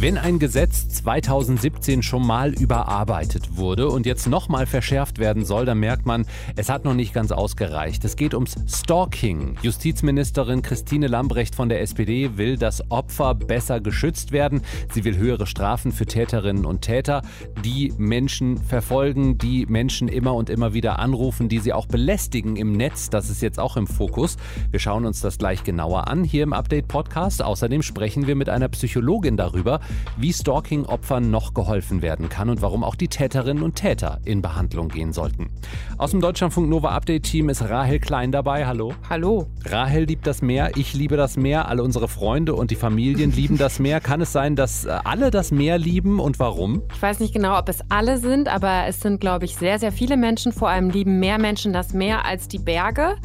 Wenn ein Gesetz 2017 schon mal überarbeitet wurde und jetzt nochmal verschärft werden soll, dann merkt man, es hat noch nicht ganz ausgereicht. Es geht ums Stalking. Justizministerin Christine Lambrecht von der SPD will, dass Opfer besser geschützt werden. Sie will höhere Strafen für Täterinnen und Täter, die Menschen verfolgen, die Menschen immer und immer wieder anrufen, die sie auch belästigen im Netz. Das ist jetzt auch im Fokus. Wir schauen uns das gleich genauer an hier im Update Podcast. Außerdem sprechen wir mit einer Psychologin darüber, wie Stalking-Opfern noch geholfen werden kann und warum auch die Täterinnen und Täter in Behandlung gehen sollten. Aus dem Deutschlandfunk Nova Update Team ist Rahel Klein dabei. Hallo. Hallo. Rahel liebt das Meer, ich liebe das Meer, alle unsere Freunde und die Familien lieben das Meer. Kann es sein, dass äh, alle das Meer lieben und warum? Ich weiß nicht genau, ob es alle sind, aber es sind, glaube ich, sehr, sehr viele Menschen. Vor allem lieben mehr Menschen das Meer als die Berge.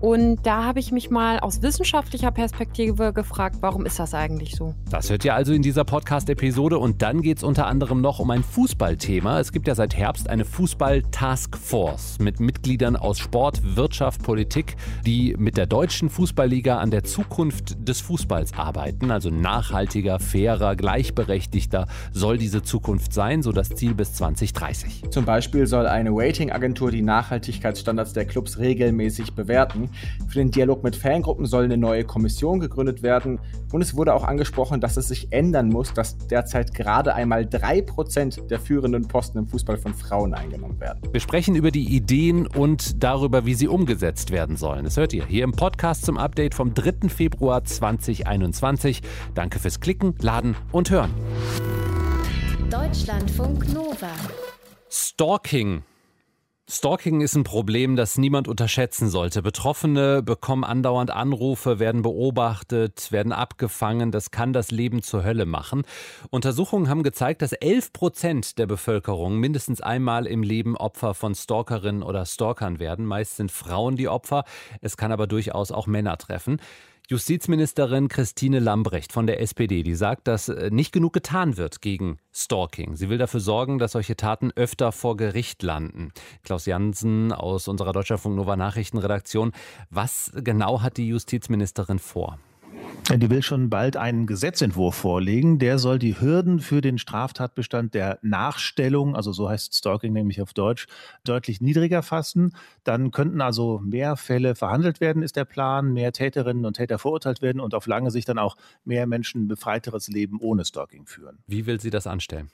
Und da habe ich mich mal aus wissenschaftlicher Perspektive gefragt, warum ist das eigentlich so? Das hört ihr also in dieser Podcast-Episode und dann geht es unter anderem noch um ein Fußballthema. Es gibt ja seit Herbst eine Fußball-Taskforce mit Mitgliedern aus Sport, Wirtschaft, Politik, die mit der deutschen Fußballliga an der Zukunft des Fußballs arbeiten. Also nachhaltiger, fairer, gleichberechtigter soll diese Zukunft sein, so das Ziel bis 2030. Zum Beispiel soll eine Rating-Agentur die Nachhaltigkeitsstandards der Clubs regelmäßig bewerten. Für den Dialog mit Fangruppen soll eine neue Kommission gegründet werden. Und es wurde auch angesprochen, dass es sich ändern muss, dass derzeit gerade einmal 3% der führenden Posten im Fußball von Frauen eingenommen werden. Wir sprechen über die Ideen und darüber, wie sie umgesetzt werden sollen. Das hört ihr hier im Podcast zum Update vom 3. Februar 2021. Danke fürs Klicken, Laden und Hören. Deutschlandfunk Nova. Stalking Stalking ist ein Problem, das niemand unterschätzen sollte. Betroffene bekommen andauernd Anrufe, werden beobachtet, werden abgefangen. Das kann das Leben zur Hölle machen. Untersuchungen haben gezeigt, dass 11 Prozent der Bevölkerung mindestens einmal im Leben Opfer von Stalkerinnen oder Stalkern werden. Meist sind Frauen die Opfer. Es kann aber durchaus auch Männer treffen. Justizministerin Christine Lambrecht von der SPD, die sagt, dass äh, nicht genug getan wird gegen Stalking. Sie will dafür sorgen, dass solche Taten öfter vor Gericht landen. Klaus Jansen aus unserer Deutschlandfunk Nova Nachrichtenredaktion. Was genau hat die Justizministerin vor? Die will schon bald einen Gesetzentwurf vorlegen. Der soll die Hürden für den Straftatbestand der Nachstellung, also so heißt Stalking nämlich auf Deutsch, deutlich niedriger fassen. Dann könnten also mehr Fälle verhandelt werden, ist der Plan, mehr Täterinnen und Täter verurteilt werden und auf lange Sicht dann auch mehr Menschen ein befreiteres Leben ohne Stalking führen. Wie will sie das anstellen?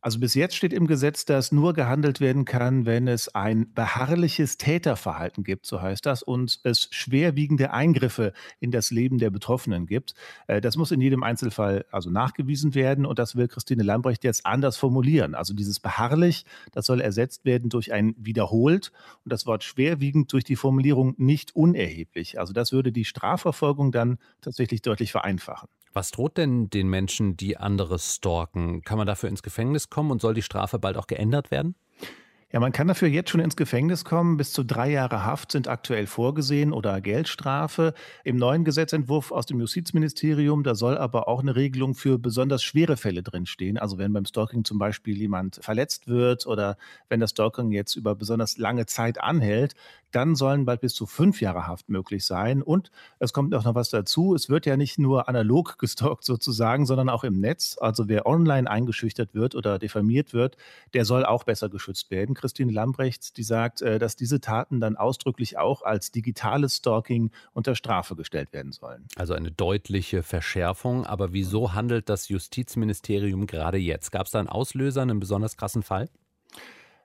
Also bis jetzt steht im Gesetz, dass nur gehandelt werden kann, wenn es ein beharrliches Täterverhalten gibt, so heißt das, und es schwerwiegende Eingriffe in das Leben der Betroffenen gibt. Äh, das muss in jedem Einzelfall also nachgewiesen werden und das will Christine Lambrecht jetzt anders formulieren. Also dieses beharrlich, das soll ersetzt werden durch ein wiederholt und das Wort schwerwiegend durch die Formulierung nicht unerheblich. Also das würde die Strafverfolgung dann tatsächlich deutlich vereinfachen. Was droht denn den Menschen, die andere stalken? Kann man dafür ins Gefängnis kommen und soll die Strafe bald auch geändert werden? Ja, man kann dafür jetzt schon ins Gefängnis kommen. Bis zu drei Jahre Haft sind aktuell vorgesehen oder Geldstrafe. Im neuen Gesetzentwurf aus dem Justizministerium, da soll aber auch eine Regelung für besonders schwere Fälle drinstehen. Also wenn beim Stalking zum Beispiel jemand verletzt wird oder wenn das Stalking jetzt über besonders lange Zeit anhält, dann sollen bald bis zu fünf Jahre Haft möglich sein. Und es kommt auch noch was dazu. Es wird ja nicht nur analog gestalkt sozusagen, sondern auch im Netz. Also wer online eingeschüchtert wird oder diffamiert wird, der soll auch besser geschützt werden. Christine Lambrechts, die sagt, äh, dass diese Taten dann ausdrücklich auch als digitales Stalking unter Strafe gestellt werden sollen. Also eine deutliche Verschärfung. Aber wieso handelt das Justizministerium gerade jetzt? Gab es da einen Auslöser, einen besonders krassen Fall?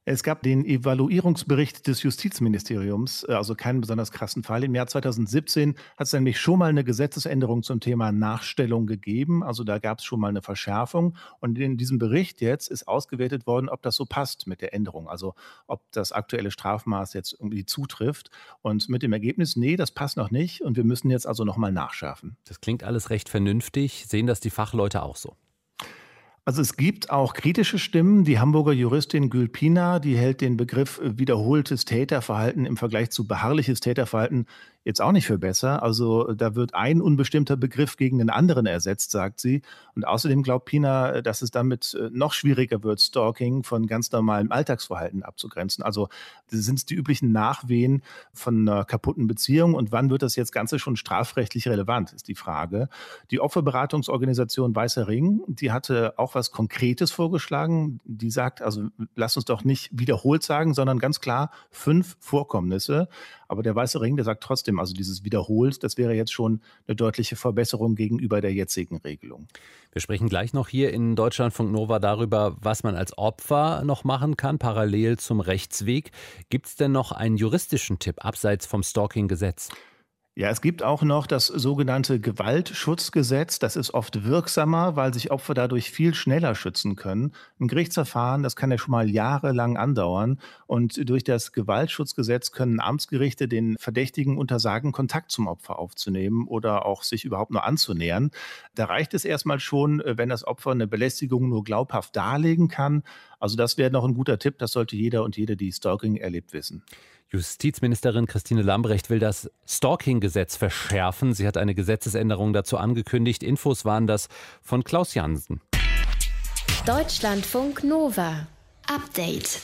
Es gab den Evaluierungsbericht des Justizministeriums, äh, also keinen besonders krassen Fall. Im Jahr 2017 hat es nämlich schon mal eine Gesetzesänderung zum Thema Nachstellung gegeben. Also da gab es schon mal eine Verschärfung. Und in diesem Bericht jetzt ist ausgewertet worden, ob das so passt mit der Änderung. Also ob das aktuelle Strafmaß jetzt irgendwie zutrifft. Und mit dem Ergebnis, nee, das passt noch nicht. Und wir müssen jetzt also nochmal nachschärfen. Das klingt alles recht vernünftig. Sehen das die Fachleute auch so? Also es gibt auch kritische Stimmen. Die Hamburger Juristin Gülpina, die hält den Begriff äh, wiederholtes Täterverhalten im Vergleich zu beharrliches Täterverhalten jetzt auch nicht für besser. Also da wird ein unbestimmter Begriff gegen den anderen ersetzt, sagt sie. Und außerdem glaubt Pina, dass es damit äh, noch schwieriger wird, Stalking von ganz normalem Alltagsverhalten abzugrenzen. Also sind es die üblichen Nachwehen von einer kaputten Beziehung und wann wird das jetzt Ganze schon strafrechtlich relevant, ist die Frage. Die Opferberatungsorganisation Weißer Ring, die hatte auch was Konkretes vorgeschlagen. Die sagt, also lass uns doch nicht wiederholt sagen, sondern ganz klar fünf Vorkommnisse. Aber der Weiße Ring, der sagt trotzdem, also dieses wiederholt, das wäre jetzt schon eine deutliche Verbesserung gegenüber der jetzigen Regelung. Wir sprechen gleich noch hier in Deutschlandfunk Nova darüber, was man als Opfer noch machen kann, parallel zum Rechtsweg. Gibt es denn noch einen juristischen Tipp abseits vom Stalking-Gesetz? Ja, es gibt auch noch das sogenannte Gewaltschutzgesetz. Das ist oft wirksamer, weil sich Opfer dadurch viel schneller schützen können. Ein Gerichtsverfahren, das kann ja schon mal jahrelang andauern. Und durch das Gewaltschutzgesetz können Amtsgerichte den Verdächtigen untersagen, Kontakt zum Opfer aufzunehmen oder auch sich überhaupt nur anzunähern. Da reicht es erstmal schon, wenn das Opfer eine Belästigung nur glaubhaft darlegen kann. Also das wäre noch ein guter Tipp. Das sollte jeder und jede, die Stalking erlebt, wissen. Justizministerin Christine Lambrecht will das Stalking-Gesetz verschärfen. Sie hat eine Gesetzesänderung dazu angekündigt. Infos waren das von Klaus Jansen. Deutschlandfunk Nova. Update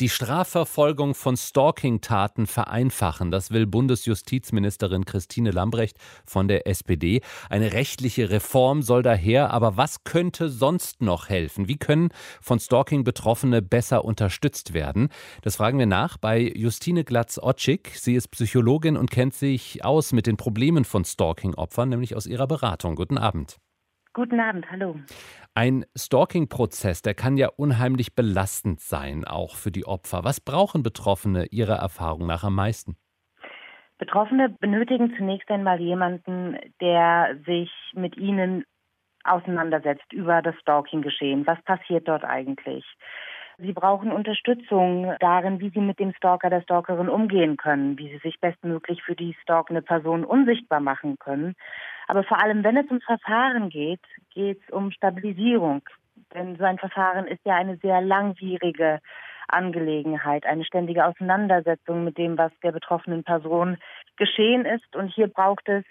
die Strafverfolgung von Stalking-Taten vereinfachen. Das will Bundesjustizministerin Christine Lambrecht von der SPD. Eine rechtliche Reform soll daher, aber was könnte sonst noch helfen? Wie können von Stalking Betroffene besser unterstützt werden? Das fragen wir nach bei Justine Glatz-Otschik. Sie ist Psychologin und kennt sich aus mit den Problemen von Stalking-Opfern, nämlich aus ihrer Beratung. Guten Abend. Guten Abend, hallo. Ein Stalking-Prozess, der kann ja unheimlich belastend sein, auch für die Opfer. Was brauchen Betroffene Ihrer Erfahrung nach am meisten? Betroffene benötigen zunächst einmal jemanden, der sich mit ihnen auseinandersetzt über das Stalking-Geschehen. Was passiert dort eigentlich? Sie brauchen Unterstützung darin, wie Sie mit dem Stalker, der Stalkerin umgehen können, wie Sie sich bestmöglich für die stalkende Person unsichtbar machen können. Aber vor allem, wenn es ums Verfahren geht, geht es um Stabilisierung. Denn so ein Verfahren ist ja eine sehr langwierige Angelegenheit, eine ständige Auseinandersetzung mit dem, was der betroffenen Person geschehen ist. Und hier braucht es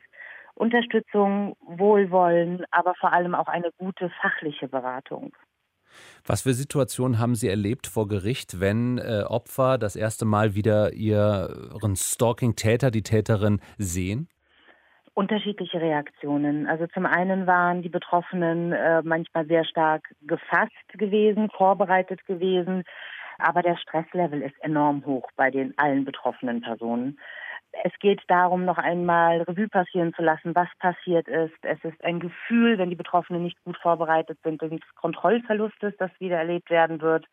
Unterstützung, Wohlwollen, aber vor allem auch eine gute fachliche Beratung. Was für Situationen haben Sie erlebt vor Gericht, wenn äh, Opfer das erste Mal wieder ihren Stalking-Täter, die Täterin sehen? Unterschiedliche Reaktionen. Also zum einen waren die Betroffenen äh, manchmal sehr stark gefasst gewesen, vorbereitet gewesen, aber der Stresslevel ist enorm hoch bei den allen betroffenen Personen. Es geht darum, noch einmal Revue passieren zu lassen, was passiert ist. Es ist ein Gefühl, wenn die Betroffenen nicht gut vorbereitet sind, des Kontrollverlustes, das wieder erlebt werden wird.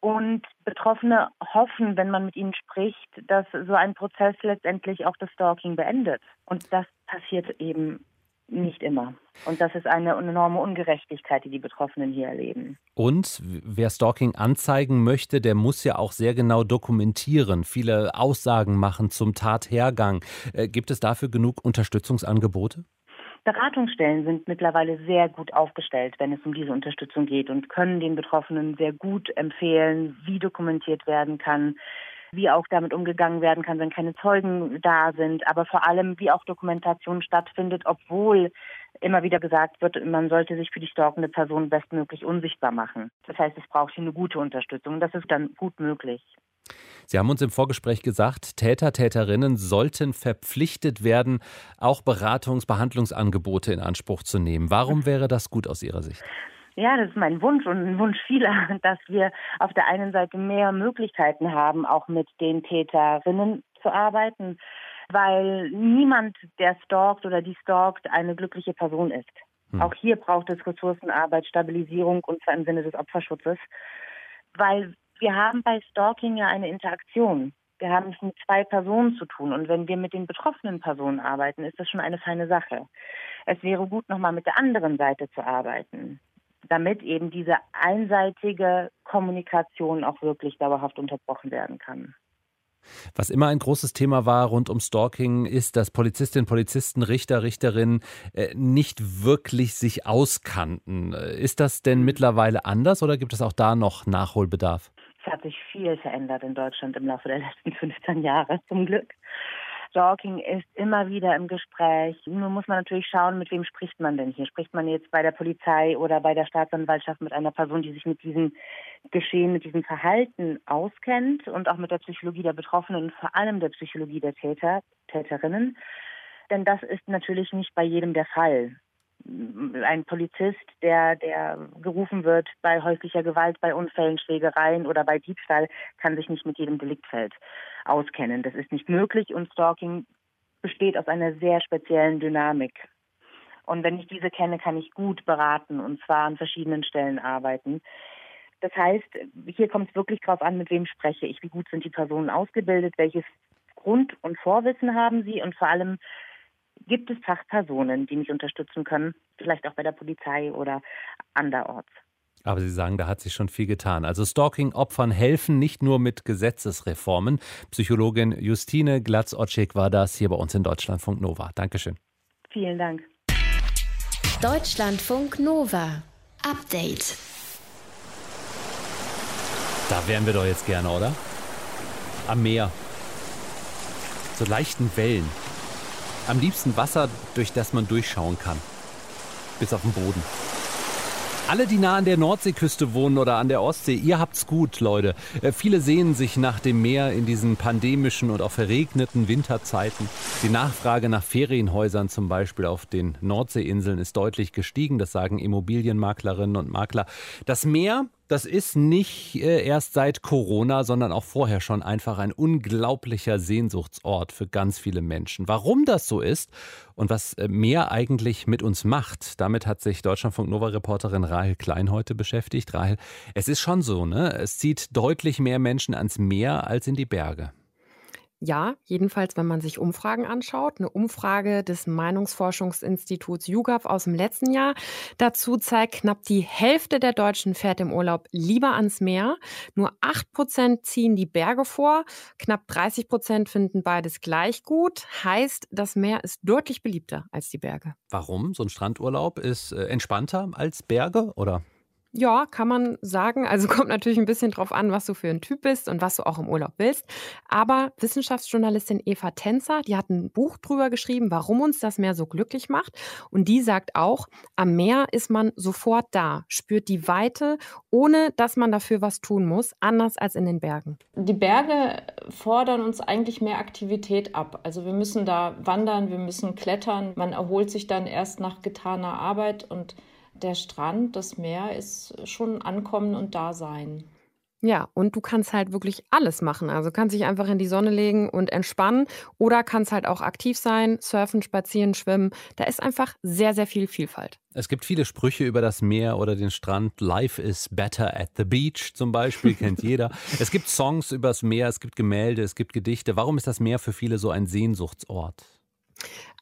Und Betroffene hoffen, wenn man mit ihnen spricht, dass so ein Prozess letztendlich auch das Stalking beendet. Und das passiert eben nicht immer. Und das ist eine enorme Ungerechtigkeit, die die Betroffenen hier erleben. Und wer Stalking anzeigen möchte, der muss ja auch sehr genau dokumentieren, viele Aussagen machen zum Tathergang. Äh, gibt es dafür genug Unterstützungsangebote? Beratungsstellen sind mittlerweile sehr gut aufgestellt, wenn es um diese Unterstützung geht und können den Betroffenen sehr gut empfehlen, wie dokumentiert werden kann, wie auch damit umgegangen werden kann, wenn keine Zeugen da sind, aber vor allem, wie auch Dokumentation stattfindet, obwohl immer wieder gesagt wird, man sollte sich für die stalkende Person bestmöglich unsichtbar machen. Das heißt, es braucht hier eine gute Unterstützung. Das ist dann gut möglich. Sie haben uns im Vorgespräch gesagt, Täter, Täterinnen sollten verpflichtet werden, auch Beratungs-, Behandlungsangebote in Anspruch zu nehmen. Warum wäre das gut aus Ihrer Sicht? Ja, das ist mein Wunsch und ein Wunsch vieler, dass wir auf der einen Seite mehr Möglichkeiten haben, auch mit den Täterinnen zu arbeiten, weil niemand, der stalkt oder die stalkt, eine glückliche Person ist. Hm. Auch hier braucht es Ressourcenarbeit, Stabilisierung und zwar im Sinne des Opferschutzes, weil wir haben bei Stalking ja eine Interaktion. Wir haben es mit zwei Personen zu tun. Und wenn wir mit den betroffenen Personen arbeiten, ist das schon eine feine Sache. Es wäre gut, nochmal mit der anderen Seite zu arbeiten damit eben diese einseitige Kommunikation auch wirklich dauerhaft unterbrochen werden kann. Was immer ein großes Thema war rund um Stalking, ist, dass Polizistinnen, Polizisten, Richter, Richterinnen äh, nicht wirklich sich auskannten. Ist das denn mittlerweile anders oder gibt es auch da noch Nachholbedarf? Es hat sich viel verändert in Deutschland im Laufe der letzten 15 Jahre, zum Glück. Stalking ist immer wieder im Gespräch. Nur muss man natürlich schauen, mit wem spricht man denn hier. Spricht man jetzt bei der Polizei oder bei der Staatsanwaltschaft mit einer Person, die sich mit diesem Geschehen, mit diesem Verhalten auskennt und auch mit der Psychologie der Betroffenen und vor allem der Psychologie der Täter, Täterinnen. Denn das ist natürlich nicht bei jedem der Fall ein Polizist, der, der gerufen wird bei häuslicher Gewalt, bei Unfällen, Schlägereien oder bei Diebstahl, kann sich nicht mit jedem Deliktfeld auskennen. Das ist nicht möglich und Stalking besteht aus einer sehr speziellen Dynamik. Und wenn ich diese kenne, kann ich gut beraten und zwar an verschiedenen Stellen arbeiten. Das heißt, hier kommt es wirklich darauf an, mit wem spreche ich, wie gut sind die Personen ausgebildet, welches Grund- und Vorwissen haben sie und vor allem, gibt es Fachpersonen, die mich unterstützen können, vielleicht auch bei der Polizei oder anderorts. Aber Sie sagen, da hat sich schon viel getan. Also Stalking-Opfern helfen nicht nur mit Gesetzesreformen. Psychologin Justine Glatz-Otschik war das hier bei uns in Deutschlandfunk Nova. Dankeschön. Vielen Dank. Deutschlandfunk Nova. Update. Da wären wir doch jetzt gerne, oder? Am Meer. So leichten Wellen. Am liebsten Wasser, durch das man durchschauen kann. Bis auf den Boden. Alle, die nah an der Nordseeküste wohnen oder an der Ostsee, ihr habt's gut, Leute. Äh, viele sehnen sich nach dem Meer in diesen pandemischen und auch verregneten Winterzeiten. Die Nachfrage nach Ferienhäusern zum Beispiel auf den Nordseeinseln ist deutlich gestiegen. Das sagen Immobilienmaklerinnen und Makler. Das Meer das ist nicht äh, erst seit Corona, sondern auch vorher schon einfach ein unglaublicher Sehnsuchtsort für ganz viele Menschen. Warum das so ist und was äh, Meer eigentlich mit uns macht, damit hat sich Deutschlandfunk Nova-Reporterin Rahel Klein heute beschäftigt. Rahel, es ist schon so, ne? Es zieht deutlich mehr Menschen ans Meer als in die Berge. Ja, jedenfalls, wenn man sich Umfragen anschaut. Eine Umfrage des Meinungsforschungsinstituts YouGov aus dem letzten Jahr dazu zeigt, knapp die Hälfte der Deutschen fährt im Urlaub lieber ans Meer. Nur 8 Prozent ziehen die Berge vor. Knapp 30 Prozent finden beides gleich gut. Heißt, das Meer ist deutlich beliebter als die Berge. Warum? So ein Strandurlaub ist äh, entspannter als Berge, oder? Ja, kann man sagen. Also kommt natürlich ein bisschen drauf an, was du für ein Typ bist und was du auch im Urlaub willst. Aber Wissenschaftsjournalistin Eva Tänzer, die hat ein Buch drüber geschrieben, warum uns das Meer so glücklich macht. Und die sagt auch, am Meer ist man sofort da, spürt die Weite, ohne dass man dafür was tun muss, anders als in den Bergen. Die Berge fordern uns eigentlich mehr Aktivität ab. Also wir müssen da wandern, wir müssen klettern. Man erholt sich dann erst nach getaner Arbeit und der Strand, das Meer ist schon Ankommen und Dasein. Ja, und du kannst halt wirklich alles machen. Also kannst dich einfach in die Sonne legen und entspannen oder kannst halt auch aktiv sein, surfen, spazieren, schwimmen. Da ist einfach sehr, sehr viel Vielfalt. Es gibt viele Sprüche über das Meer oder den Strand. Life is better at the beach zum Beispiel, kennt jeder. Es gibt Songs übers Meer, es gibt Gemälde, es gibt Gedichte. Warum ist das Meer für viele so ein Sehnsuchtsort?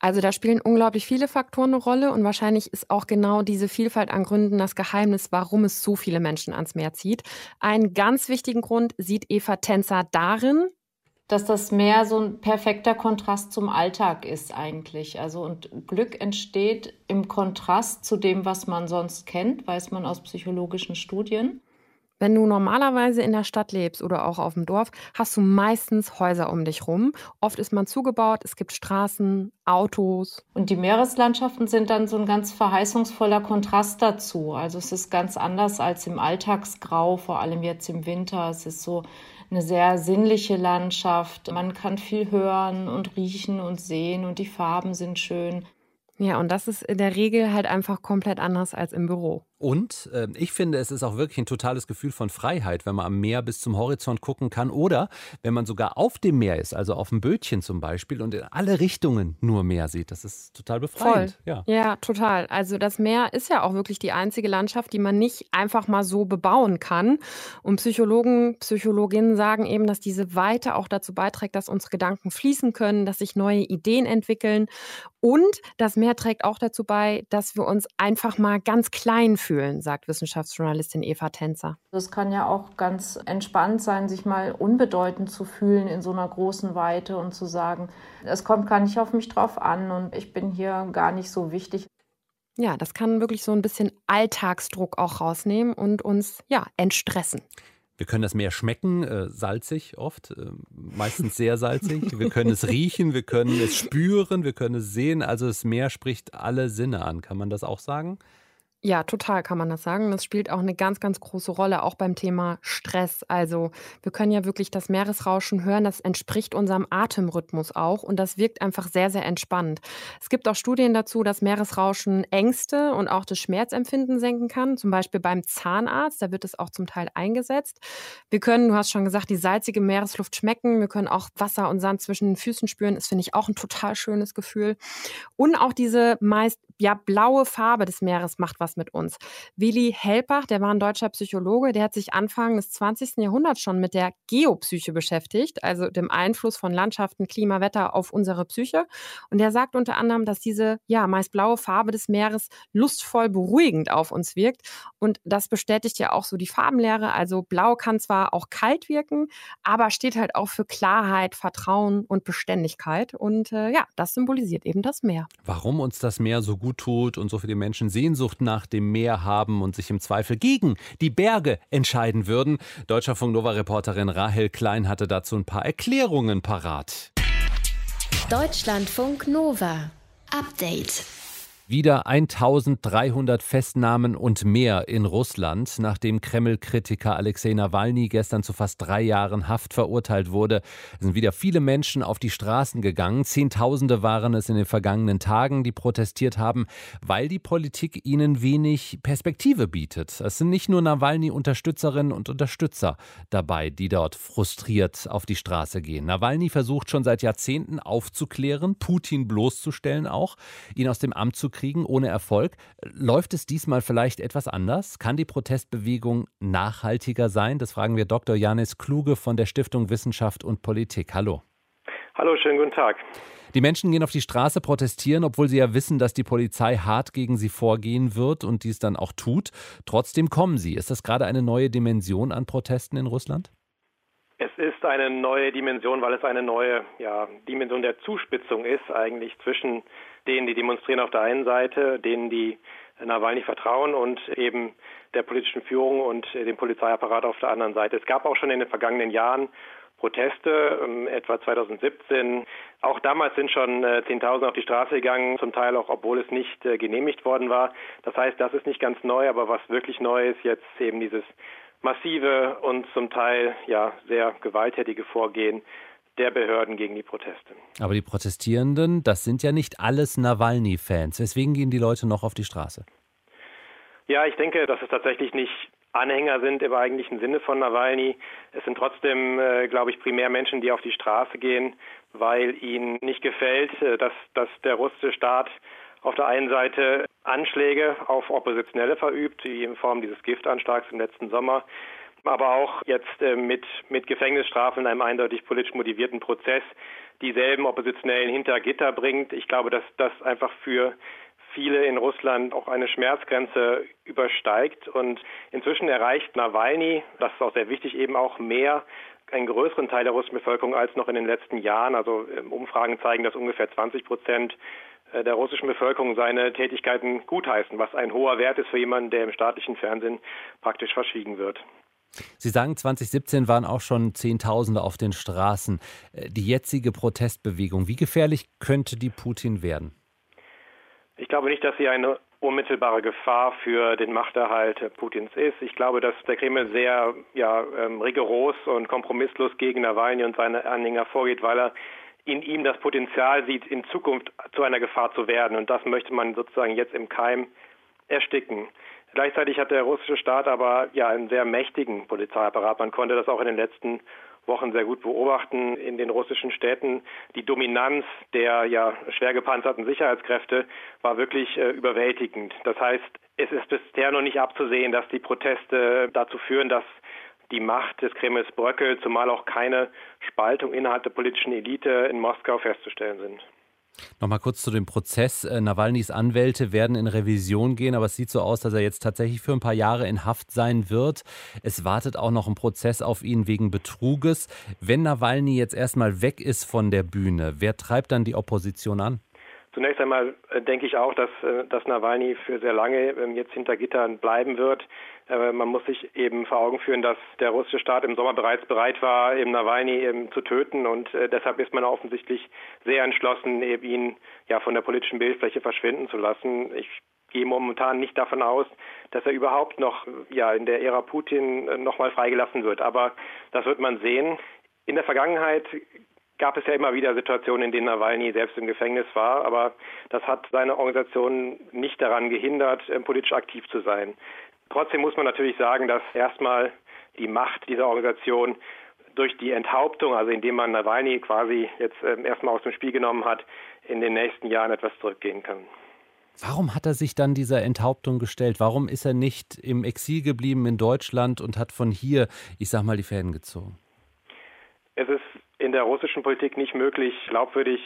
Also da spielen unglaublich viele Faktoren eine Rolle und wahrscheinlich ist auch genau diese Vielfalt an Gründen das Geheimnis, warum es so viele Menschen ans Meer zieht. Einen ganz wichtigen Grund sieht Eva Tänzer darin, dass das Meer so ein perfekter Kontrast zum Alltag ist eigentlich. Also und Glück entsteht im Kontrast zu dem, was man sonst kennt, weiß man aus psychologischen Studien. Wenn du normalerweise in der Stadt lebst oder auch auf dem Dorf, hast du meistens Häuser um dich rum. Oft ist man zugebaut, es gibt Straßen, Autos. Und die Meereslandschaften sind dann so ein ganz verheißungsvoller Kontrast dazu. Also es ist ganz anders als im Alltagsgrau, vor allem jetzt im Winter. Es ist so eine sehr sinnliche Landschaft. Man kann viel hören und riechen und sehen und die Farben sind schön. Ja, und das ist in der Regel halt einfach komplett anders als im Büro. Und äh, ich finde, es ist auch wirklich ein totales Gefühl von Freiheit, wenn man am Meer bis zum Horizont gucken kann oder wenn man sogar auf dem Meer ist, also auf dem Bötchen zum Beispiel und in alle Richtungen nur Meer sieht. Das ist total befreiend. Voll. Ja. ja, total. Also das Meer ist ja auch wirklich die einzige Landschaft, die man nicht einfach mal so bebauen kann. Und Psychologen, Psychologinnen sagen eben, dass diese Weite auch dazu beiträgt, dass unsere Gedanken fließen können, dass sich neue Ideen entwickeln. Und das Meer trägt auch dazu bei, dass wir uns einfach mal ganz klein fühlen fühlen, sagt Wissenschaftsjournalistin Eva Tänzer. Es kann ja auch ganz entspannt sein, sich mal unbedeutend zu fühlen in so einer großen Weite und zu sagen, es kommt gar nicht auf mich drauf an und ich bin hier gar nicht so wichtig. Ja, das kann wirklich so ein bisschen Alltagsdruck auch rausnehmen und uns ja entstressen. Wir können das Meer schmecken, äh, salzig oft, äh, meistens sehr salzig. Wir können es riechen, wir können es spüren, wir können es sehen. Also das Meer spricht alle Sinne an. Kann man das auch sagen? Ja, total kann man das sagen. Das spielt auch eine ganz, ganz große Rolle, auch beim Thema Stress. Also wir können ja wirklich das Meeresrauschen hören, das entspricht unserem Atemrhythmus auch und das wirkt einfach sehr, sehr entspannt. Es gibt auch Studien dazu, dass Meeresrauschen Ängste und auch das Schmerzempfinden senken kann, zum Beispiel beim Zahnarzt, da wird es auch zum Teil eingesetzt. Wir können, du hast schon gesagt, die salzige Meeresluft schmecken, wir können auch Wasser und Sand zwischen den Füßen spüren, das finde ich auch ein total schönes Gefühl. Und auch diese meist ja blaue Farbe des Meeres macht was mit uns. Willi Helpach, der war ein deutscher Psychologe, der hat sich Anfang des 20. Jahrhunderts schon mit der Geopsyche beschäftigt, also dem Einfluss von Landschaften, Klima, Wetter auf unsere Psyche. Und er sagt unter anderem, dass diese ja meist blaue Farbe des Meeres lustvoll beruhigend auf uns wirkt. Und das bestätigt ja auch so die Farbenlehre. Also blau kann zwar auch kalt wirken, aber steht halt auch für Klarheit, Vertrauen und Beständigkeit. Und äh, ja, das symbolisiert eben das Meer. Warum uns das Meer so gut tut und so viele Menschen Sehnsucht nach dem Meer haben und sich im Zweifel gegen die Berge entscheiden würden. Deutscher Funk Nova Reporterin Rahel Klein hatte dazu ein paar Erklärungen parat. Deutschlandfunk Nova. Update. Wieder 1300 Festnahmen und mehr in Russland, nachdem Kreml-Kritiker Alexei Nawalny gestern zu fast drei Jahren Haft verurteilt wurde, sind wieder viele Menschen auf die Straßen gegangen. Zehntausende waren es in den vergangenen Tagen, die protestiert haben, weil die Politik ihnen wenig Perspektive bietet. Es sind nicht nur Nawalny-Unterstützerinnen und Unterstützer dabei, die dort frustriert auf die Straße gehen. Nawalny versucht schon seit Jahrzehnten aufzuklären, Putin bloßzustellen auch, ihn aus dem Amt zu kriegen ohne Erfolg. Läuft es diesmal vielleicht etwas anders? Kann die Protestbewegung nachhaltiger sein? Das fragen wir Dr. Janis Kluge von der Stiftung Wissenschaft und Politik. Hallo. Hallo, schönen guten Tag. Die Menschen gehen auf die Straße, protestieren, obwohl sie ja wissen, dass die Polizei hart gegen sie vorgehen wird und dies dann auch tut. Trotzdem kommen sie. Ist das gerade eine neue Dimension an Protesten in Russland? Es ist eine neue Dimension, weil es eine neue ja, Dimension der Zuspitzung ist, eigentlich zwischen denen, die demonstrieren auf der einen Seite, denen, die Nawalny vertrauen und eben der politischen Führung und dem Polizeiapparat auf der anderen Seite. Es gab auch schon in den vergangenen Jahren Proteste, ähm, etwa 2017. Auch damals sind schon äh, Zehntausende auf die Straße gegangen, zum Teil auch, obwohl es nicht äh, genehmigt worden war. Das heißt, das ist nicht ganz neu, aber was wirklich neu ist, jetzt eben dieses massive und zum Teil ja sehr gewalttätige Vorgehen der Behörden gegen die Proteste. Aber die Protestierenden, das sind ja nicht alles Nawalny-Fans. Weswegen gehen die Leute noch auf die Straße? Ja, ich denke, dass es tatsächlich nicht Anhänger sind im eigentlichen Sinne von Nawalny. Es sind trotzdem, äh, glaube ich, primär Menschen, die auf die Straße gehen, weil ihnen nicht gefällt, äh, dass, dass der russische Staat auf der einen Seite Anschläge auf Oppositionelle verübt, wie in Form dieses Giftanschlags im letzten Sommer, aber auch jetzt äh, mit, mit Gefängnisstrafen in einem eindeutig politisch motivierten Prozess dieselben Oppositionellen hinter Gitter bringt. Ich glaube, dass das einfach für viele in Russland auch eine Schmerzgrenze übersteigt. Und inzwischen erreicht Nawalny, das ist auch sehr wichtig, eben auch mehr einen größeren Teil der russischen Bevölkerung als noch in den letzten Jahren. Also ähm, Umfragen zeigen, dass ungefähr 20 Prozent äh, der russischen Bevölkerung seine Tätigkeiten gutheißen, was ein hoher Wert ist für jemanden, der im staatlichen Fernsehen praktisch verschwiegen wird. Sie sagen, 2017 waren auch schon Zehntausende auf den Straßen. Äh, die jetzige Protestbewegung, wie gefährlich könnte die Putin werden? Ich glaube nicht, dass sie eine unmittelbare Gefahr für den Machterhalt Putins ist. Ich glaube, dass der Kreml sehr ja, ähm, rigoros und kompromisslos gegen Nawalny und seine Anhänger vorgeht, weil er in ihm das Potenzial sieht, in Zukunft zu einer Gefahr zu werden. Und das möchte man sozusagen jetzt im Keim ersticken. Gleichzeitig hat der russische Staat aber ja einen sehr mächtigen Polizeiapparat. Man konnte das auch in den letzten Wochen sehr gut beobachten in den russischen Städten. Die Dominanz der ja schwer gepanzerten Sicherheitskräfte war wirklich äh, überwältigend. Das heißt, es ist bisher noch nicht abzusehen, dass die Proteste dazu führen, dass die Macht des Kremls bröckelt, zumal auch keine Spaltung innerhalb der politischen Elite in Moskau festzustellen sind. Nochmal kurz zu dem Prozess. Äh, Nawalnys Anwälte werden in Revision gehen, aber es sieht so aus, dass er jetzt tatsächlich für ein paar Jahre in Haft sein wird. Es wartet auch noch ein Prozess auf ihn wegen Betruges. Wenn Nawalny jetzt erstmal weg ist von der Bühne, wer treibt dann die Opposition an? Zunächst einmal äh, denke ich auch, dass, äh, dass Nawalny für sehr lange ähm, jetzt hinter Gittern bleiben wird. Äh, man muss sich eben vor Augen führen, dass der russische Staat im Sommer bereits bereit war, eben Nawalny eben zu töten und äh, deshalb ist man offensichtlich sehr entschlossen, eben ihn ja von der politischen Bildfläche verschwinden zu lassen. Ich gehe momentan nicht davon aus, dass er überhaupt noch ja in der Ära Putin äh, nochmal freigelassen wird. Aber das wird man sehen. In der Vergangenheit gab es ja immer wieder Situationen, in denen Nawalny selbst im Gefängnis war, aber das hat seine Organisation nicht daran gehindert, politisch aktiv zu sein. Trotzdem muss man natürlich sagen, dass erstmal die Macht dieser Organisation durch die Enthauptung, also indem man Nawalny quasi jetzt äh, erstmal aus dem Spiel genommen hat, in den nächsten Jahren etwas zurückgehen kann. Warum hat er sich dann dieser Enthauptung gestellt? Warum ist er nicht im Exil geblieben in Deutschland und hat von hier, ich sag mal, die Fäden gezogen? Es ist in der russischen Politik nicht möglich, glaubwürdig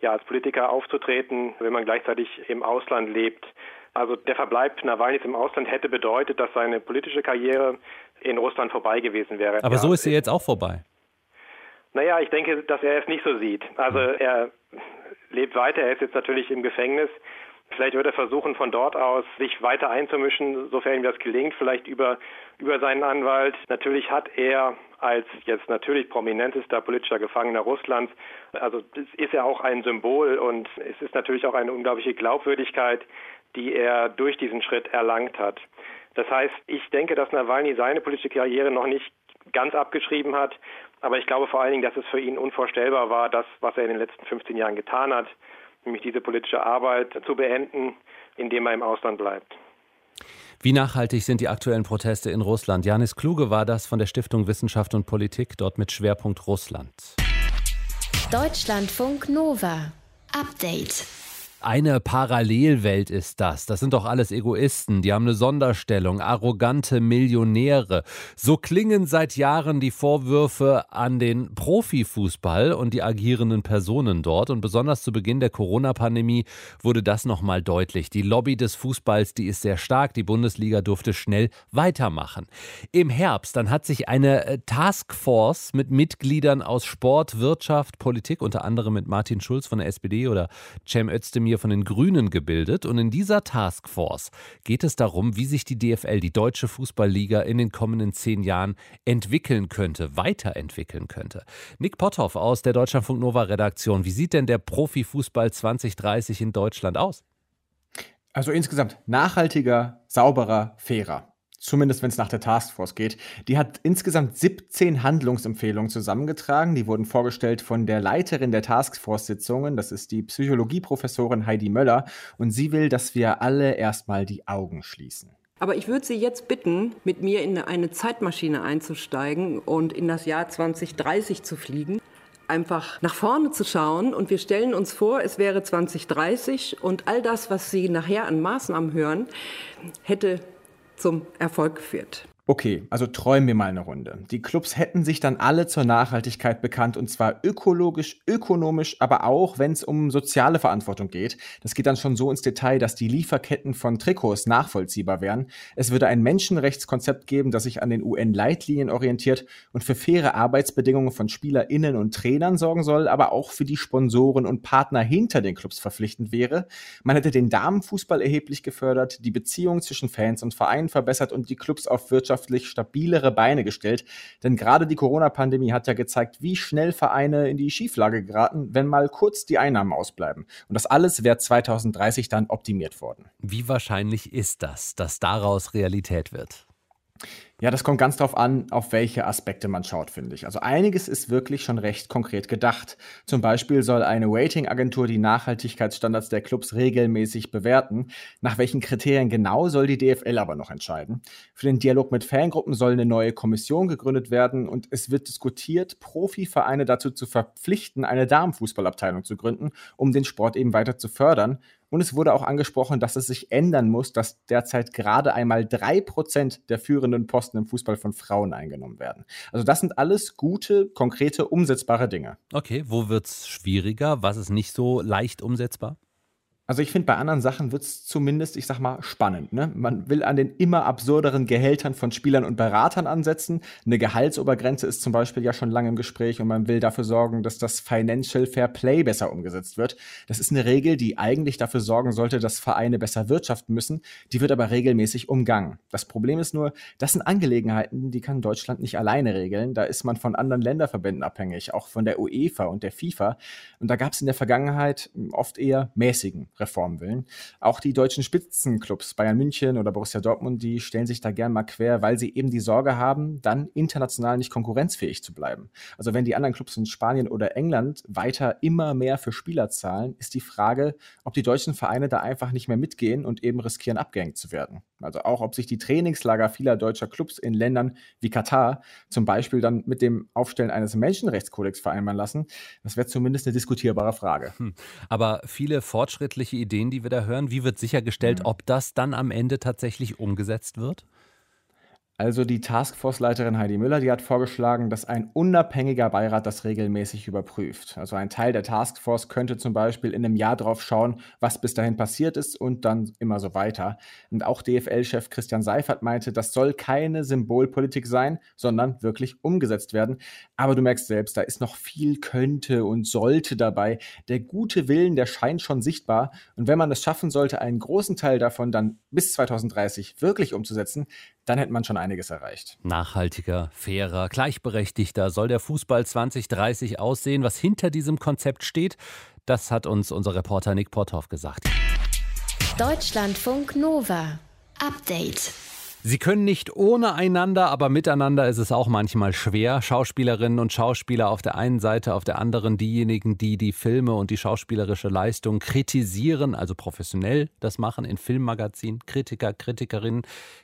ja, als Politiker aufzutreten, wenn man gleichzeitig im Ausland lebt. Also der Verbleib Nawalnys im Ausland hätte bedeutet, dass seine politische Karriere in Russland vorbei gewesen wäre. Aber ja, so ist sie jetzt auch vorbei. Naja, ich denke, dass er es nicht so sieht. Also er lebt weiter, er ist jetzt natürlich im Gefängnis. Vielleicht wird er versuchen, von dort aus sich weiter einzumischen, sofern ihm das gelingt, vielleicht über, über seinen Anwalt. Natürlich hat er als jetzt natürlich prominentester politischer Gefangener Russlands, also ist er auch ein Symbol und es ist natürlich auch eine unglaubliche Glaubwürdigkeit, die er durch diesen Schritt erlangt hat. Das heißt, ich denke, dass Nawalny seine politische Karriere noch nicht ganz abgeschrieben hat, aber ich glaube vor allen Dingen, dass es für ihn unvorstellbar war, das, was er in den letzten 15 Jahren getan hat, nämlich diese politische Arbeit zu beenden, indem er im Ausland bleibt. Wie nachhaltig sind die aktuellen Proteste in Russland? Janis Kluge war das von der Stiftung Wissenschaft und Politik, dort mit Schwerpunkt Russland. Deutschlandfunk Nova. Update. Eine Parallelwelt ist das. Das sind doch alles Egoisten. Die haben eine Sonderstellung, arrogante Millionäre. So klingen seit Jahren die Vorwürfe an den Profifußball und die agierenden Personen dort. Und besonders zu Beginn der Corona-Pandemie wurde das nochmal deutlich. Die Lobby des Fußballs, die ist sehr stark. Die Bundesliga durfte schnell weitermachen. Im Herbst, dann hat sich eine äh, Taskforce mit Mitgliedern aus Sport, Wirtschaft, Politik, unter anderem mit Martin Schulz von der SPD oder Cem Özdemir mir von den Grünen gebildet und in dieser Taskforce geht es darum, wie sich die DFL, die Deutsche Fußballliga, in den kommenden zehn Jahren entwickeln könnte, weiterentwickeln könnte. Nick Potthoff aus der Deutschlandfunk Nova Redaktion, wie sieht denn der Profifußball 2030 in Deutschland aus? Also insgesamt nachhaltiger, sauberer, fairer zumindest wenn es nach der Taskforce geht. Die hat insgesamt 17 Handlungsempfehlungen zusammengetragen. Die wurden vorgestellt von der Leiterin der Taskforce-Sitzungen. Das ist die Psychologieprofessorin Heidi Möller. Und sie will, dass wir alle erstmal die Augen schließen. Aber ich würde Sie jetzt bitten, mit mir in eine Zeitmaschine einzusteigen und in das Jahr 2030 zu fliegen einfach nach vorne zu schauen und wir stellen uns vor, es wäre 2030 und all das, was Sie nachher an Maßnahmen hören, hätte zum Erfolg führt. Okay, also träumen wir mal eine Runde. Die Clubs hätten sich dann alle zur Nachhaltigkeit bekannt und zwar ökologisch, ökonomisch, aber auch, wenn es um soziale Verantwortung geht. Das geht dann schon so ins Detail, dass die Lieferketten von Trikots nachvollziehbar wären. Es würde ein Menschenrechtskonzept geben, das sich an den UN-Leitlinien orientiert und für faire Arbeitsbedingungen von SpielerInnen und Trainern sorgen soll, aber auch für die Sponsoren und Partner hinter den Clubs verpflichtend wäre. Man hätte den Damenfußball erheblich gefördert, die Beziehung zwischen Fans und Vereinen verbessert und die Clubs auf Wirtschaft wirtschaftlich stabilere Beine gestellt. Denn gerade die Corona-Pandemie hat ja gezeigt, wie schnell Vereine in die Schieflage geraten, wenn mal kurz die Einnahmen ausbleiben. Und das alles wäre 2030 dann optimiert worden. Wie wahrscheinlich ist das, dass daraus Realität wird? Ja, das kommt ganz darauf an, auf welche Aspekte man schaut, finde ich. Also einiges ist wirklich schon recht konkret gedacht. Zum Beispiel soll eine Ratingagentur die Nachhaltigkeitsstandards der Clubs regelmäßig bewerten. Nach welchen Kriterien genau soll die DFL aber noch entscheiden. Für den Dialog mit Fangruppen soll eine neue Kommission gegründet werden und es wird diskutiert, Profivereine dazu zu verpflichten, eine Damenfußballabteilung zu gründen, um den Sport eben weiter zu fördern. Und es wurde auch angesprochen, dass es sich ändern muss, dass derzeit gerade einmal drei Prozent der führenden Posten im Fußball von Frauen eingenommen werden. Also das sind alles gute, konkrete, umsetzbare Dinge. Okay, wo wird es schwieriger? Was ist nicht so leicht umsetzbar? Also ich finde, bei anderen Sachen wird es zumindest, ich sag mal, spannend. Ne? Man will an den immer absurderen Gehältern von Spielern und Beratern ansetzen. Eine Gehaltsobergrenze ist zum Beispiel ja schon lange im Gespräch und man will dafür sorgen, dass das Financial Fair Play besser umgesetzt wird. Das ist eine Regel, die eigentlich dafür sorgen sollte, dass Vereine besser wirtschaften müssen. Die wird aber regelmäßig umgangen. Das Problem ist nur, das sind Angelegenheiten, die kann Deutschland nicht alleine regeln. Da ist man von anderen Länderverbänden abhängig, auch von der UEFA und der FIFA. Und da gab es in der Vergangenheit oft eher mäßigen Reform willen. Auch die deutschen Spitzenclubs, Bayern München oder Borussia Dortmund, die stellen sich da gern mal quer, weil sie eben die Sorge haben, dann international nicht konkurrenzfähig zu bleiben. Also wenn die anderen Clubs in Spanien oder England weiter immer mehr für Spieler zahlen, ist die Frage, ob die deutschen Vereine da einfach nicht mehr mitgehen und eben riskieren, abgehängt zu werden. Also auch, ob sich die Trainingslager vieler deutscher Clubs in Ländern wie Katar zum Beispiel dann mit dem Aufstellen eines Menschenrechtskodex vereinbaren lassen, das wäre zumindest eine diskutierbare Frage. Hm. Aber viele fortschrittliche irgendwelche Ideen, die wir da hören? Wie wird sichergestellt, mhm. ob das dann am Ende tatsächlich umgesetzt wird? Also die Taskforce-Leiterin Heidi Müller, die hat vorgeschlagen, dass ein unabhängiger Beirat das regelmäßig überprüft. Also ein Teil der Taskforce könnte zum Beispiel in einem Jahr drauf schauen, was bis dahin passiert ist und dann immer so weiter. Und auch DFL-Chef Christian Seifert meinte, das soll keine Symbolpolitik sein, sondern wirklich umgesetzt werden. Aber du merkst selbst, da ist noch viel könnte und sollte dabei. Der gute Willen, der scheint schon sichtbar. Und wenn man es schaffen sollte, einen großen Teil davon dann bis 2030 wirklich umzusetzen, dann hätte man schon einiges erreicht. Nachhaltiger, fairer, gleichberechtigter soll der Fußball 2030 aussehen. Was hinter diesem Konzept steht, das hat uns unser Reporter Nick Potthoff gesagt. Deutschlandfunk Nova. Update. Sie können nicht ohne einander, aber miteinander ist es auch manchmal schwer. Schauspielerinnen und Schauspieler auf der einen Seite, auf der anderen diejenigen, die die Filme und die schauspielerische Leistung kritisieren, also professionell das machen in Filmmagazinen, Kritiker, Kritikerinnen.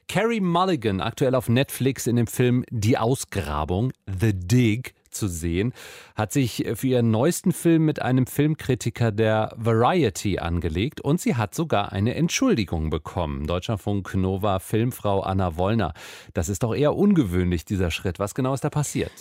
Carrie Mulligan, aktuell auf Netflix in dem Film Die Ausgrabung, The Dig, zu sehen, hat sich für ihren neuesten Film mit einem Filmkritiker der Variety angelegt und sie hat sogar eine Entschuldigung bekommen. Deutschlandfunk Nova Filmfrau Anna Wollner. Das ist doch eher ungewöhnlich, dieser Schritt. Was genau ist da passiert?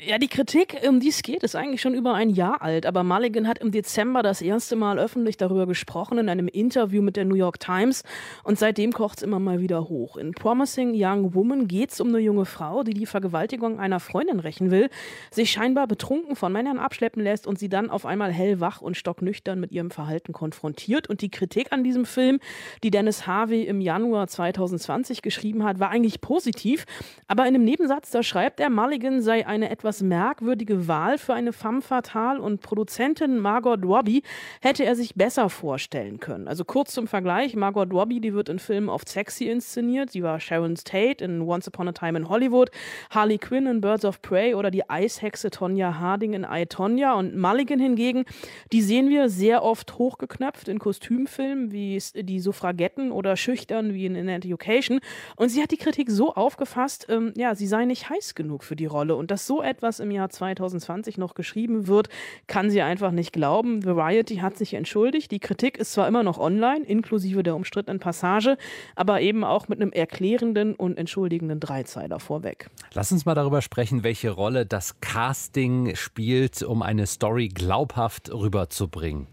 Ja, die Kritik, um die es geht, ist eigentlich schon über ein Jahr alt, aber Mulligan hat im Dezember das erste Mal öffentlich darüber gesprochen in einem Interview mit der New York Times und seitdem kocht es immer mal wieder hoch. In Promising Young Woman geht es um eine junge Frau, die die Vergewaltigung einer Freundin rächen will, sich scheinbar betrunken von Männern abschleppen lässt und sie dann auf einmal hellwach und stocknüchtern mit ihrem Verhalten konfrontiert. Und die Kritik an diesem Film, die Dennis Harvey im Januar 2020 geschrieben hat, war eigentlich positiv, aber in einem Nebensatz, da schreibt er, Mulligan sei eine etwas etwas merkwürdige Wahl für eine femme fatale und Produzentin Margot Robbie hätte er sich besser vorstellen können. Also kurz zum Vergleich, Margot Robbie, die wird in Filmen oft sexy inszeniert. Sie war Sharon Tate in Once Upon a Time in Hollywood, Harley Quinn in Birds of Prey oder die Eishexe Tonja Harding in I, Tonya. Und Mulligan hingegen, die sehen wir sehr oft hochgeknöpft in Kostümfilmen wie die Suffragetten oder schüchtern wie in, in Education. Und sie hat die Kritik so aufgefasst, ähm, ja, sie sei nicht heiß genug für die Rolle und dass so etwas etwas im Jahr 2020 noch geschrieben wird, kann sie einfach nicht glauben. Variety hat sich entschuldigt. Die Kritik ist zwar immer noch online, inklusive der umstrittenen Passage, aber eben auch mit einem erklärenden und entschuldigenden Dreizeiler vorweg. Lass uns mal darüber sprechen, welche Rolle das Casting spielt, um eine Story glaubhaft rüberzubringen.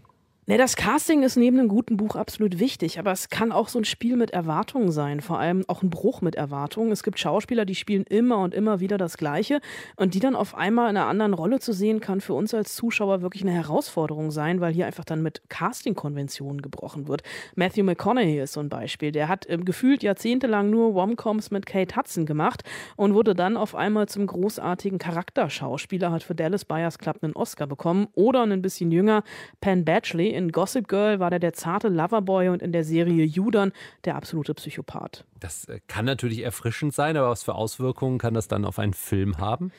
Ne, das Casting ist neben einem guten Buch absolut wichtig, aber es kann auch so ein Spiel mit Erwartungen sein, vor allem auch ein Bruch mit Erwartungen. Es gibt Schauspieler, die spielen immer und immer wieder das Gleiche und die dann auf einmal in einer anderen Rolle zu sehen, kann für uns als Zuschauer wirklich eine Herausforderung sein, weil hier einfach dann mit Casting-Konventionen gebrochen wird. Matthew McConaughey ist so ein Beispiel. Der hat ähm, gefühlt jahrzehntelang nur Romcoms mit Kate Hudson gemacht und wurde dann auf einmal zum großartigen Charakterschauspieler, hat für Dallas Buyers Club einen Oscar bekommen oder ein bisschen jünger Penn Badgley in Gossip Girl war der der zarte Loverboy und in der Serie Judon der absolute Psychopath. Das äh, kann natürlich erfrischend sein, aber was für Auswirkungen kann das dann auf einen Film haben?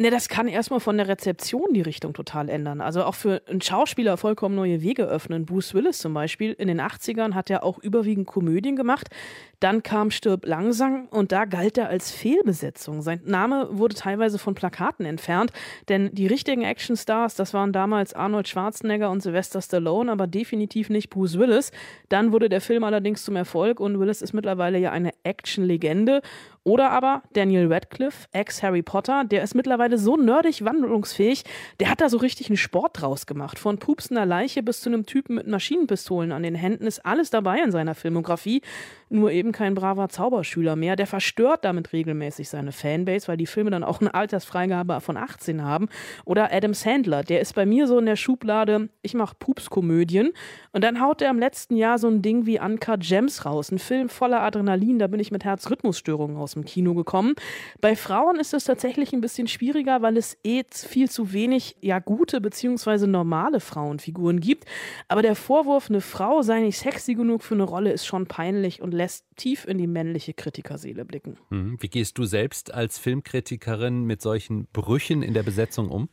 Ne, das kann erstmal von der Rezeption die Richtung total ändern. Also auch für einen Schauspieler vollkommen neue Wege öffnen. Bruce Willis zum Beispiel, in den 80ern hat er auch überwiegend Komödien gemacht. Dann kam Stirb langsam und da galt er als Fehlbesetzung. Sein Name wurde teilweise von Plakaten entfernt, denn die richtigen Actionstars, das waren damals Arnold Schwarzenegger und Sylvester Stallone, aber definitiv nicht Bruce Willis. Dann wurde der Film allerdings zum Erfolg und Willis ist mittlerweile ja eine Action-Legende oder aber Daniel Radcliffe, ex-Harry Potter, der ist mittlerweile so nerdig wandlungsfähig, der hat da so richtig einen Sport draus gemacht. Von pupsender Leiche bis zu einem Typen mit Maschinenpistolen an den Händen ist alles dabei in seiner Filmografie. Nur eben kein braver Zauberschüler mehr. Der verstört damit regelmäßig seine Fanbase, weil die Filme dann auch eine Altersfreigabe von 18 haben. Oder Adam Sandler, der ist bei mir so in der Schublade, ich mache Pupskomödien. Und dann haut er im letzten Jahr so ein Ding wie Uncut Gems raus. Ein Film voller Adrenalin, da bin ich mit Herzrhythmusstörungen aus dem Kino gekommen. Bei Frauen ist es tatsächlich ein bisschen schwieriger, weil es eh viel zu wenig ja gute bzw. normale Frauenfiguren gibt. Aber der Vorwurf, eine Frau sei nicht sexy genug für eine Rolle, ist schon peinlich und lässt tief in die männliche Kritikerseele blicken. Mhm. Wie gehst du selbst als Filmkritikerin mit solchen Brüchen in der Besetzung um?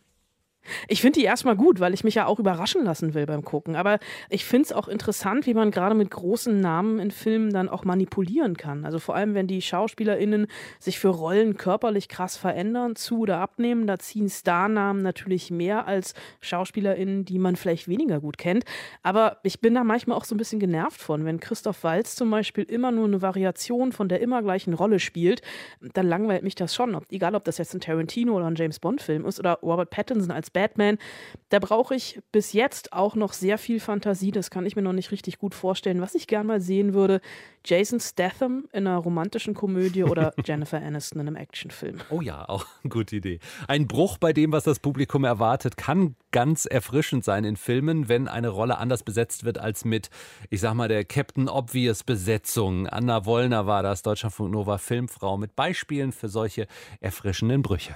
Ich finde die erstmal gut, weil ich mich ja auch überraschen lassen will beim Gucken. Aber ich finde es auch interessant, wie man gerade mit großen Namen in Filmen dann auch manipulieren kann. Also vor allem, wenn die SchauspielerInnen sich für Rollen körperlich krass verändern, zu oder abnehmen, da ziehen Starnamen natürlich mehr als SchauspielerInnen, die man vielleicht weniger gut kennt. Aber ich bin da manchmal auch so ein bisschen genervt von, wenn Christoph Walz zum Beispiel immer nur eine Variation von der immer gleichen Rolle spielt, dann langweilt mich das schon. Egal, ob das jetzt ein Tarantino oder ein James Bond-Film ist oder Robert Pattinson als Batman. Da brauche ich bis jetzt auch noch sehr viel Fantasie. Das kann ich mir noch nicht richtig gut vorstellen. Was ich gern mal sehen würde, Jason Statham in einer romantischen Komödie oder Jennifer Aniston in einem Actionfilm. Oh ja, auch eine gute Idee. Ein Bruch bei dem, was das Publikum erwartet, kann ganz erfrischend sein in Filmen, wenn eine Rolle anders besetzt wird als mit, ich sag mal, der Captain Obvious Besetzung. Anna Wollner war das, Deutschlandfunk Nova Filmfrau, mit Beispielen für solche erfrischenden Brüche.